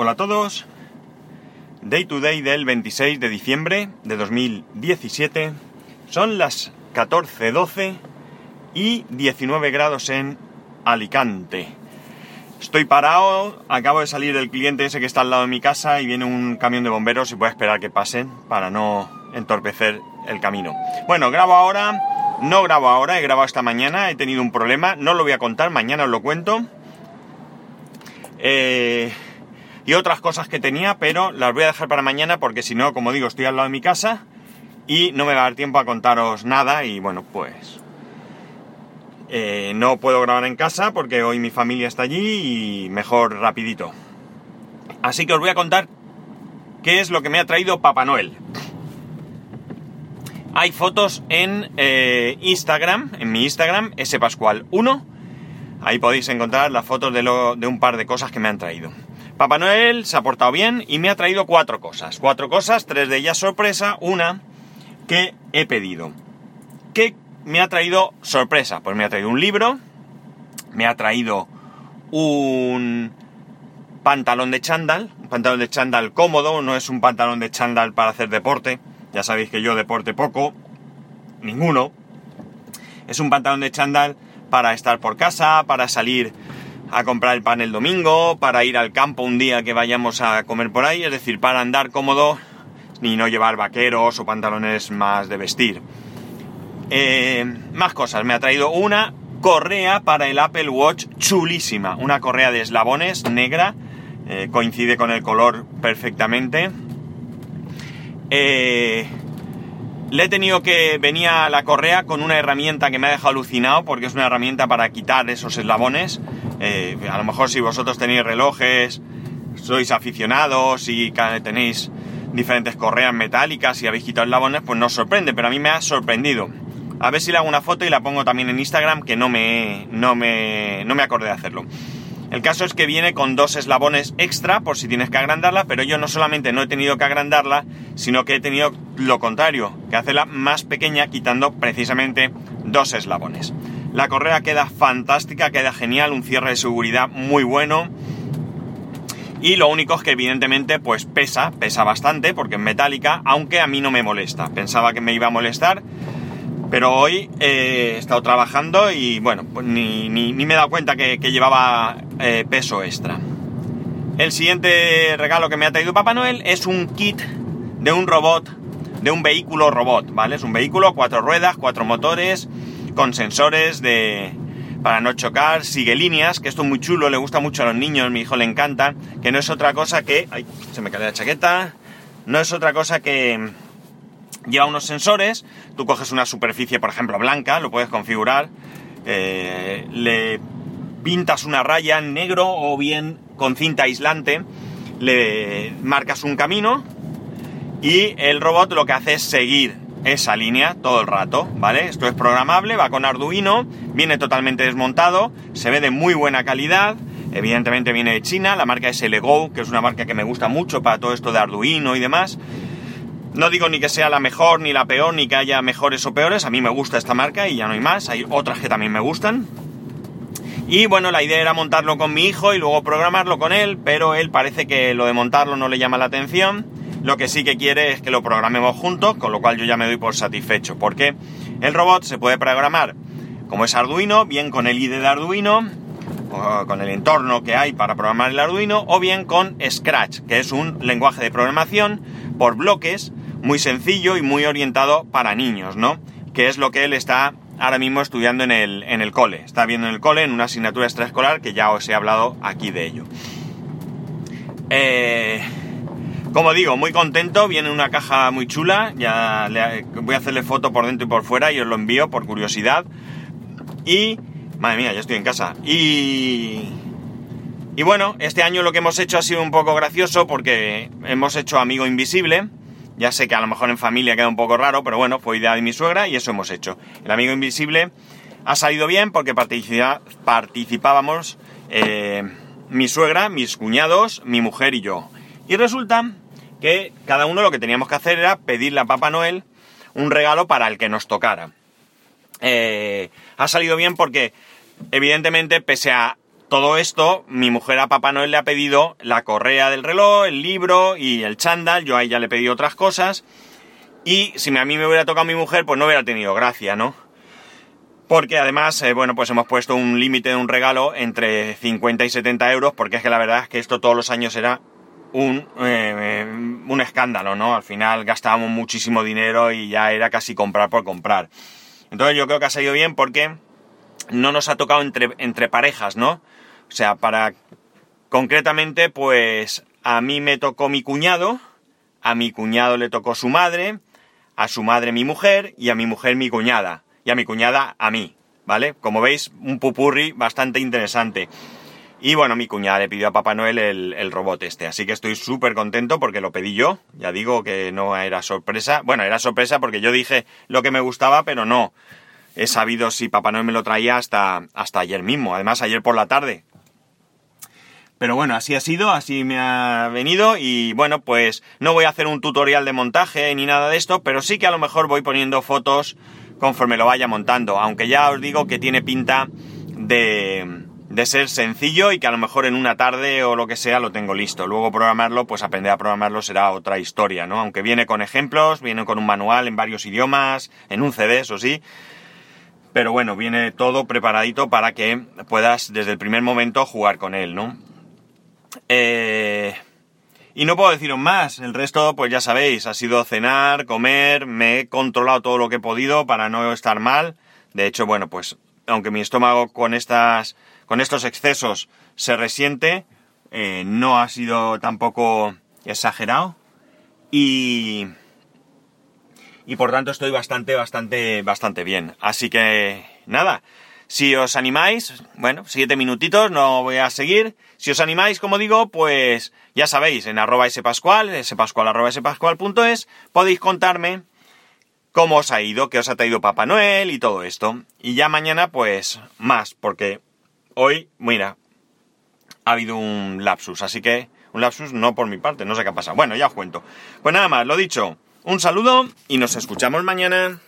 Hola a todos. Day to day del 26 de diciembre de 2017. Son las 14.12 y 19 grados en Alicante. Estoy parado, acabo de salir del cliente ese que está al lado de mi casa y viene un camión de bomberos y voy a esperar que pasen para no entorpecer el camino. Bueno, grabo ahora, no grabo ahora, he grabado esta mañana, he tenido un problema, no lo voy a contar, mañana os lo cuento. Eh, y otras cosas que tenía, pero las voy a dejar para mañana porque si no, como digo, estoy al lado de mi casa y no me va a dar tiempo a contaros nada y bueno, pues eh, no puedo grabar en casa porque hoy mi familia está allí y mejor rapidito. Así que os voy a contar qué es lo que me ha traído Papá Noel. Hay fotos en eh, Instagram, en mi Instagram, spascual1. Ahí podéis encontrar las fotos de, de un par de cosas que me han traído. Papá Noel se ha portado bien y me ha traído cuatro cosas. Cuatro cosas, tres de ellas sorpresa, una que he pedido. ¿Qué me ha traído sorpresa? Pues me ha traído un libro, me ha traído un pantalón de chándal, un pantalón de chándal cómodo, no es un pantalón de chándal para hacer deporte, ya sabéis que yo deporte poco, ninguno. Es un pantalón de chándal para estar por casa, para salir a comprar el pan el domingo, para ir al campo un día que vayamos a comer por ahí, es decir, para andar cómodo y no llevar vaqueros o pantalones más de vestir. Eh, más cosas, me ha traído una correa para el Apple Watch chulísima, una correa de eslabones negra, eh, coincide con el color perfectamente. Eh, le he tenido que venía la correa con una herramienta que me ha dejado alucinado porque es una herramienta para quitar esos eslabones. Eh, a lo mejor si vosotros tenéis relojes, sois aficionados y tenéis diferentes correas metálicas y habéis quitado eslabones, pues no os sorprende, pero a mí me ha sorprendido. A ver si le hago una foto y la pongo también en Instagram, que no me, no me, no me acordé de hacerlo. El caso es que viene con dos eslabones extra por si tienes que agrandarla, pero yo no solamente no he tenido que agrandarla, sino que he tenido lo contrario, que hacerla más pequeña quitando precisamente dos eslabones. La correa queda fantástica, queda genial, un cierre de seguridad muy bueno. Y lo único es que evidentemente pues pesa, pesa bastante porque es metálica, aunque a mí no me molesta. Pensaba que me iba a molestar, pero hoy eh, he estado trabajando y bueno, pues ni, me he dado cuenta que, llevaba eh, peso extra. El siguiente regalo que me ha traído Papá Noel es un kit de un robot, de un vehículo robot, ¿vale? Es un vehículo, cuatro ruedas, cuatro motores, con sensores de para no chocar, sigue líneas, que esto es muy chulo, le gusta mucho a los niños, mi hijo le encanta, que no es otra cosa que... ¡Ay! Se me cae la chaqueta. No es otra cosa que lleva unos sensores, tú coges una superficie, por ejemplo, blanca, lo puedes configurar, eh, le pintas una raya en negro o bien con cinta aislante, le marcas un camino y el robot lo que hace es seguir esa línea todo el rato, ¿vale? Esto es programable, va con Arduino, viene totalmente desmontado, se ve de muy buena calidad, evidentemente viene de China, la marca es LGO, que es una marca que me gusta mucho para todo esto de Arduino y demás, no digo ni que sea la mejor ni la peor, ni que haya mejores o peores, a mí me gusta esta marca y ya no hay más, hay otras que también me gustan. Y bueno, la idea era montarlo con mi hijo y luego programarlo con él, pero él parece que lo de montarlo no le llama la atención. Lo que sí que quiere es que lo programemos juntos, con lo cual yo ya me doy por satisfecho, porque el robot se puede programar como es Arduino, bien con el IDE de Arduino, o con el entorno que hay para programar el Arduino, o bien con Scratch, que es un lenguaje de programación por bloques muy sencillo y muy orientado para niños, ¿no? Que es lo que él está ahora mismo estudiando en el, en el cole. Está viendo en el cole en una asignatura extraescolar que ya os he hablado aquí de ello. Eh, como digo, muy contento, viene una caja muy chula, ya voy a hacerle foto por dentro y por fuera y os lo envío por curiosidad. Y... Madre mía, ya estoy en casa. Y... Y bueno, este año lo que hemos hecho ha sido un poco gracioso porque hemos hecho Amigo Invisible, ya sé que a lo mejor en familia queda un poco raro, pero bueno, fue idea de mi suegra y eso hemos hecho. El amigo invisible ha salido bien porque participábamos eh, mi suegra, mis cuñados, mi mujer y yo. Y resulta que cada uno lo que teníamos que hacer era pedirle a Papá Noel un regalo para el que nos tocara. Eh, ha salido bien porque, evidentemente, pese a todo esto, mi mujer a Papá Noel le ha pedido la correa del reloj, el libro y el chándal, yo a ella le he pedido otras cosas, y si a mí me hubiera tocado mi mujer, pues no hubiera tenido gracia, ¿no? Porque además, eh, bueno, pues hemos puesto un límite de un regalo entre 50 y 70 euros, porque es que la verdad es que esto todos los años era un, eh, un escándalo, ¿no? Al final gastábamos muchísimo dinero y ya era casi comprar por comprar. Entonces yo creo que ha salido bien porque no nos ha tocado entre, entre parejas, ¿no? O sea, para concretamente, pues a mí me tocó mi cuñado, a mi cuñado le tocó su madre, a su madre mi mujer y a mi mujer mi cuñada, y a mi cuñada a mí, ¿vale? Como veis, un pupurri bastante interesante. Y bueno, mi cuñada le pidió a Papá Noel el, robot este, así que estoy súper contento porque lo pedí yo. Ya digo que no era sorpresa. Bueno, era sorpresa porque yo dije lo que me gustaba, pero no he sabido si Papá Noel me lo traía hasta, hasta ayer mismo. Además, ayer por la tarde. Pero bueno, así ha sido, así me ha venido y bueno, pues no voy a hacer un tutorial de montaje ni nada de esto, pero sí que a lo mejor voy poniendo fotos conforme lo vaya montando, aunque ya os digo que tiene pinta de, de ser sencillo y que a lo mejor en una tarde o lo que sea lo tengo listo. Luego programarlo, pues aprender a programarlo será otra historia, ¿no? Aunque viene con ejemplos, viene con un manual en varios idiomas, en un CD, eso sí. Pero bueno, viene todo preparadito para que puedas desde el primer momento jugar con él, ¿no? Eh, y no puedo deciros más, el resto pues ya sabéis, ha sido cenar, comer, me he controlado todo lo que he podido para no estar mal. De hecho, bueno, pues aunque mi estómago con estas con estos excesos se resiente, eh, no ha sido tampoco exagerado y y por tanto estoy bastante, bastante, bastante bien. Así que nada, si os animáis, bueno, siete minutitos, no voy a seguir. Si os animáis, como digo, pues ya sabéis, en arroba spascual, spascual arroba spascual.es, podéis contarme cómo os ha ido, qué os ha traído Papá Noel y todo esto. Y ya mañana, pues, más, porque hoy, mira, ha habido un lapsus, así que un lapsus no por mi parte, no sé qué ha pasado. Bueno, ya os cuento. Pues nada más, lo dicho, un saludo y nos escuchamos mañana.